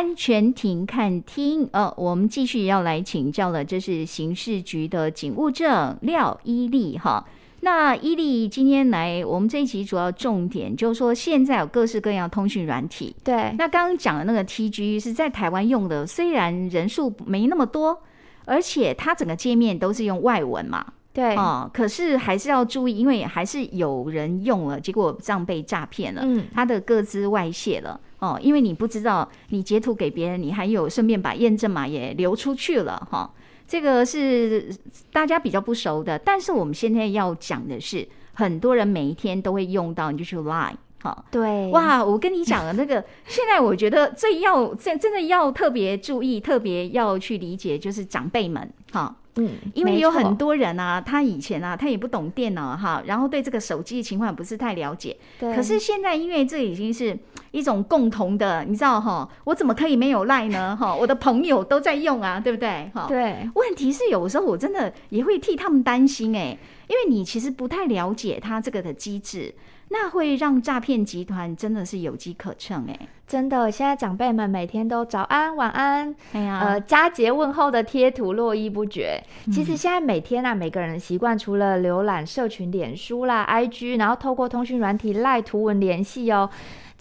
安全庭看厅。呃，我们继续要来请教了，这是刑事局的警务证廖伊利哈。那伊利今天来，我们这一集主要重点就是说，现在有各式各样通讯软体。对，那刚刚讲的那个 TG 是在台湾用的，虽然人数没那么多，而且它整个界面都是用外文嘛。对哦，可是还是要注意，因为还是有人用了，结果这样被诈骗了，嗯，他的个资外泄了哦，因为你不知道，你截图给别人，你还有顺便把验证码也留出去了哈、哦，这个是大家比较不熟的，但是我们现在要讲的是，很多人每一天都会用到，你就去 Line 哈、哦，对，哇，我跟你讲的那个，现在我觉得最要真真的要特别注意，特别要去理解，就是长辈们哈。哦嗯，因为有很多人啊，他以前啊，他也不懂电脑哈，然后对这个手机的情况也不是太了解。对。可是现在，因为这已经是一种共同的，你知道哈，我怎么可以没有 Line 呢？哈，我的朋友都在用啊，对不对？哈。对。问题是有时候我真的也会替他们担心哎，因为你其实不太了解他这个的机制。那会让诈骗集团真的是有机可乘哎、欸，真的，现在长辈们每天都早安、晚安，哎呀，呃，佳节问候的贴图络绎不绝。嗯、其实现在每天啊，每个人的习惯除了浏览社群、脸书啦、IG，然后透过通讯软体赖图文联系哦。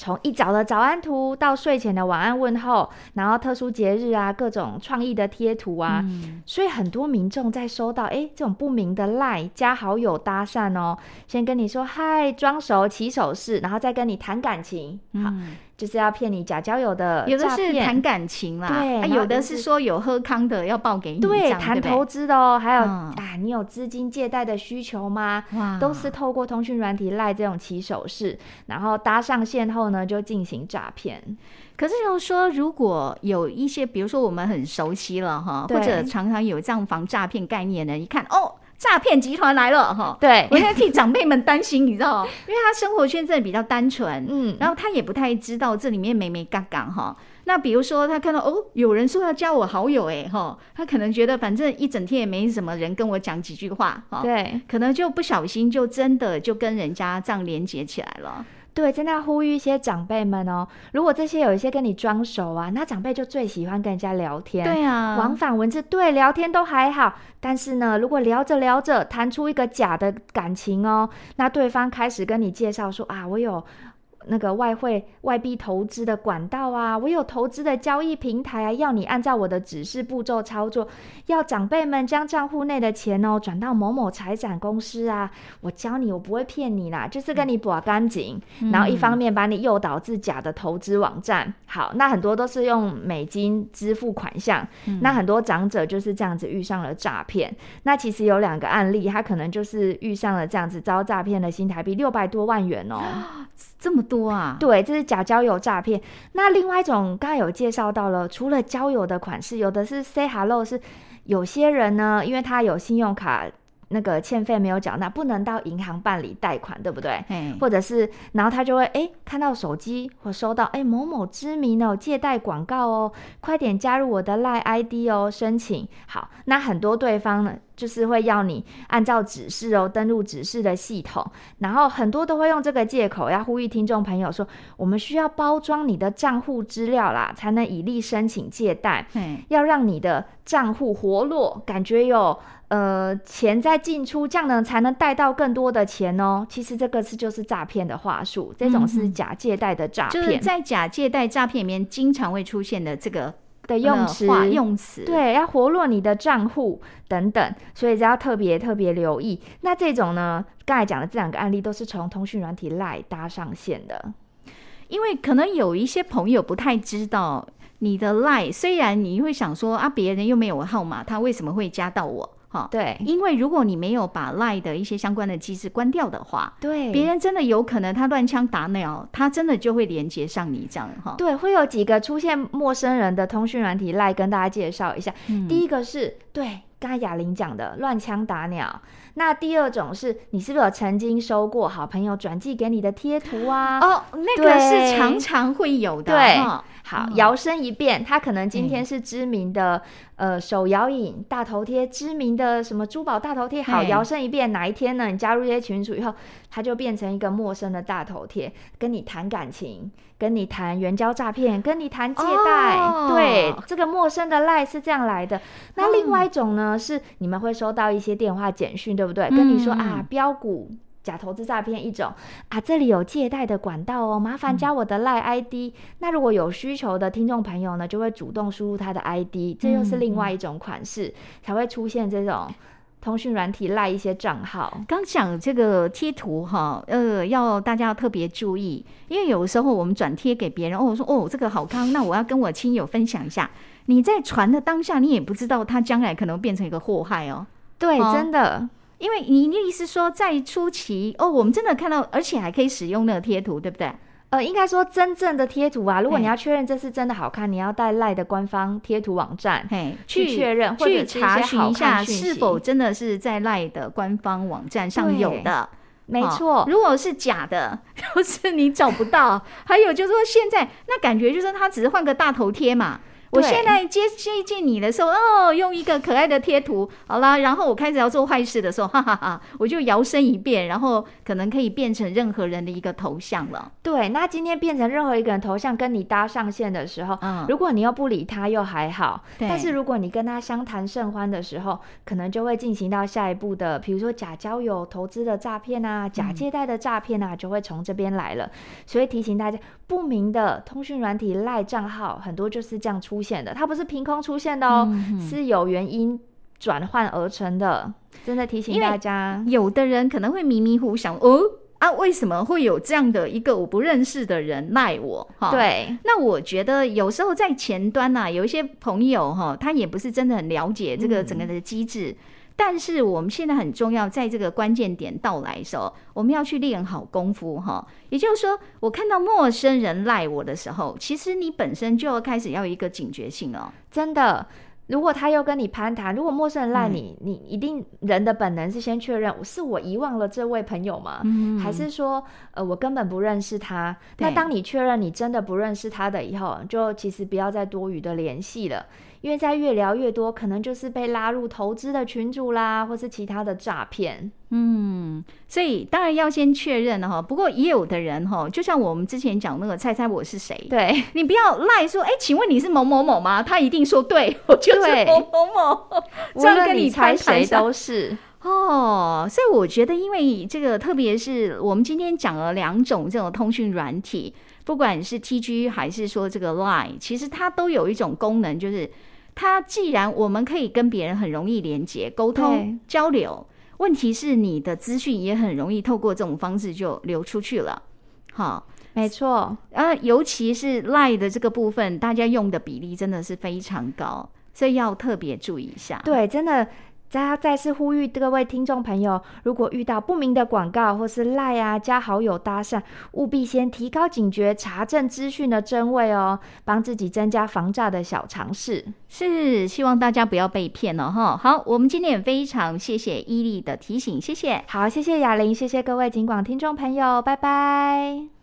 从一早的早安图到睡前的晚安问候，然后特殊节日啊，各种创意的贴图啊，嗯、所以很多民众在收到哎这种不明的 LINE 加好友搭讪哦，先跟你说嗨，装熟起手势，然后再跟你谈感情，好。嗯就是要骗你假交友的，有的是谈感情啦，对，啊、有的是说有喝康的要报给你，对，谈投资的哦，还有、嗯、啊，你有资金借贷的需求吗？哇，都是透过通讯软体赖这种起手式，然后搭上线后呢，就进行诈骗。可是就是说，如果有一些，比如说我们很熟悉了哈，或者常常有这样防诈骗概念的，一看哦。诈骗集团来了哈！对，我现在替长辈们担心，你知道，因为他生活圈真的比较单纯，嗯，然后他也不太知道这里面美美嘎嘎哈。那比如说他看到哦，有人说要加我好友哎哈，他可能觉得反正一整天也没什么人跟我讲几句话哈，对，可能就不小心就真的就跟人家这样连接起来了。对，真的要呼吁一些长辈们哦。如果这些有一些跟你装熟啊，那长辈就最喜欢跟人家聊天。对啊，往返文字，对，聊天都还好。但是呢，如果聊着聊着谈出一个假的感情哦，那对方开始跟你介绍说啊，我有。那个外汇外币投资的管道啊，我有投资的交易平台啊，要你按照我的指示步骤操作，要长辈们将账户内的钱哦转到某某财产公司啊，我教你，我不会骗你啦，就是跟你把干净，嗯、然后一方面把你诱导至假的投资网站。好，那很多都是用美金支付款项，嗯、那很多长者就是这样子遇上了诈骗。那其实有两个案例，他可能就是遇上了这样子遭诈骗的新台币六百多万元哦。这么多啊？对，这是假交友诈骗。那另外一种，刚才有介绍到了，除了交友的款式，有的是 say hello，是有些人呢，因为他有信用卡。那个欠费没有缴纳，不能到银行办理贷款，对不对？嘿或者是，然后他就会哎看到手机或收到哎某某知名哦借贷广告哦，快点加入我的 LINE ID 哦，申请好。那很多对方呢，就是会要你按照指示哦登录指示的系统，然后很多都会用这个借口，要呼吁听众朋友说，我们需要包装你的账户资料啦，才能以利申请借贷，嗯要让你的账户活络，感觉有。呃，钱在进出，这样呢才能贷到更多的钱哦。其实这个是就是诈骗的话术，这种是假借贷的诈骗。就是在假借贷诈骗里面经常会出现的这个的用词，用词对，要活络你的账户等等，所以就要特别特别留意。那这种呢，刚才讲的这两个案例都是从通讯软体 LINE 搭上线的，因为可能有一些朋友不太知道你的 LINE，虽然你会想说啊，别人又没有我号码，他为什么会加到我？好，对，因为如果你没有把 LINE 的一些相关的机制关掉的话，对，别人真的有可能他乱枪打鸟，他真的就会连接上你这样哈。对，会有几个出现陌生人的通讯软体 LINE 跟大家介绍一下。嗯、第一个是对，刚才雅玲讲的乱枪打鸟。那第二种是你是不是有曾经收过好朋友转寄给你的贴图啊？哦，那个是常常会有的。对。好，摇身一变，他可能今天是知名的、嗯、呃手摇影大头贴，知名的什么珠宝大头贴。好，摇身一变，哪一天呢？你加入这些群组以后，他就变成一个陌生的大头贴，跟你谈感情，跟你谈援交诈骗，跟你谈借贷。哦、对，这个陌生的赖是这样来的。那另外一种呢，嗯、是你们会收到一些电话简讯，对不对？跟你说、嗯、啊，标股。假投资诈骗一种啊，这里有借贷的管道哦，麻烦加我的 LINE ID。嗯、那如果有需求的听众朋友呢，就会主动输入他的 ID，这又是另外一种款式，嗯、才会出现这种通讯软体赖一些账号。刚讲这个贴图哈，呃，要大家要特别注意，因为有时候我们转贴给别人，哦，我说哦这个好康，那我要跟我亲友分享一下。你在传的当下，你也不知道他将来可能变成一个祸害哦。对，哦、真的。因为你的意思说，在初期哦，我们真的看到，而且还可以使用那个贴图，对不对？呃，应该说真正的贴图啊，如果你要确认这是真的好看，你要带赖的官方贴图网站去确认，或者去查询一下是否真的是在赖的官方网站上有的。没错，如果是假的，就是你找不到。还有就是说，现在那感觉就是他只是换个大头贴嘛。我现在接接近你的时候，哦，用一个可爱的贴图，好啦，然后我开始要做坏事的时候，哈哈哈，我就摇身一变，然后可能可以变成任何人的一个头像了。对，那今天变成任何一个人头像跟你搭上线的时候，嗯，如果你又不理他，又还好。对。但是如果你跟他相谈甚欢的时候，可能就会进行到下一步的，比如说假交友、投资的诈骗啊，假借贷的诈骗啊，就会从这边来了。所以提醒大家，不明的通讯软体赖账号很多就是这样出。出现的，它不是凭空出现的哦，嗯、是有原因转换而成的。真的提醒大家，有的人可能会迷迷糊想，哦啊，为什么会有这样的一个我不认识的人赖我？哈，对。那我觉得有时候在前端呐、啊，有一些朋友哈，他也不是真的很了解这个整个的机制。嗯但是我们现在很重要，在这个关键点到来的时候，我们要去练好功夫哈。也就是说，我看到陌生人赖我的时候，其实你本身就要开始要有一个警觉性哦。真的，如果他又跟你攀谈，如果陌生人赖你，嗯、你一定人的本能是先确认，是我遗忘了这位朋友吗？嗯、还是说，呃，我根本不认识他？那当你确认你真的不认识他的以后，就其实不要再多余的联系了。因为在越聊越多，可能就是被拉入投资的群组啦，或是其他的诈骗。嗯，所以当然要先确认了哈。不过也有的人哈，就像我们之前讲那个猜猜我是谁，对，你不要赖说，哎，请问你是某某某吗？他一定说对，我就是某某某。这样跟你猜谁都是哦。所以我觉得，因为这个，特别是我们今天讲了两种这种通讯软体，不管是 TG 还是说这个 Line，其实它都有一种功能，就是。它既然我们可以跟别人很容易连接、沟通、交流，问题是你的资讯也很容易透过这种方式就流出去了。好，没错。呃，尤其是 Line 的这个部分，大家用的比例真的是非常高，所以要特别注意一下。对，真的。再再次呼吁各位听众朋友，如果遇到不明的广告或是赖啊加好友搭讪，务必先提高警觉，查证资讯的真伪哦，帮自己增加防诈的小常识。是，希望大家不要被骗了哈。好，我们今天也非常谢谢伊利的提醒，谢谢。好，谢谢雅玲，谢谢各位警广听众朋友，拜拜。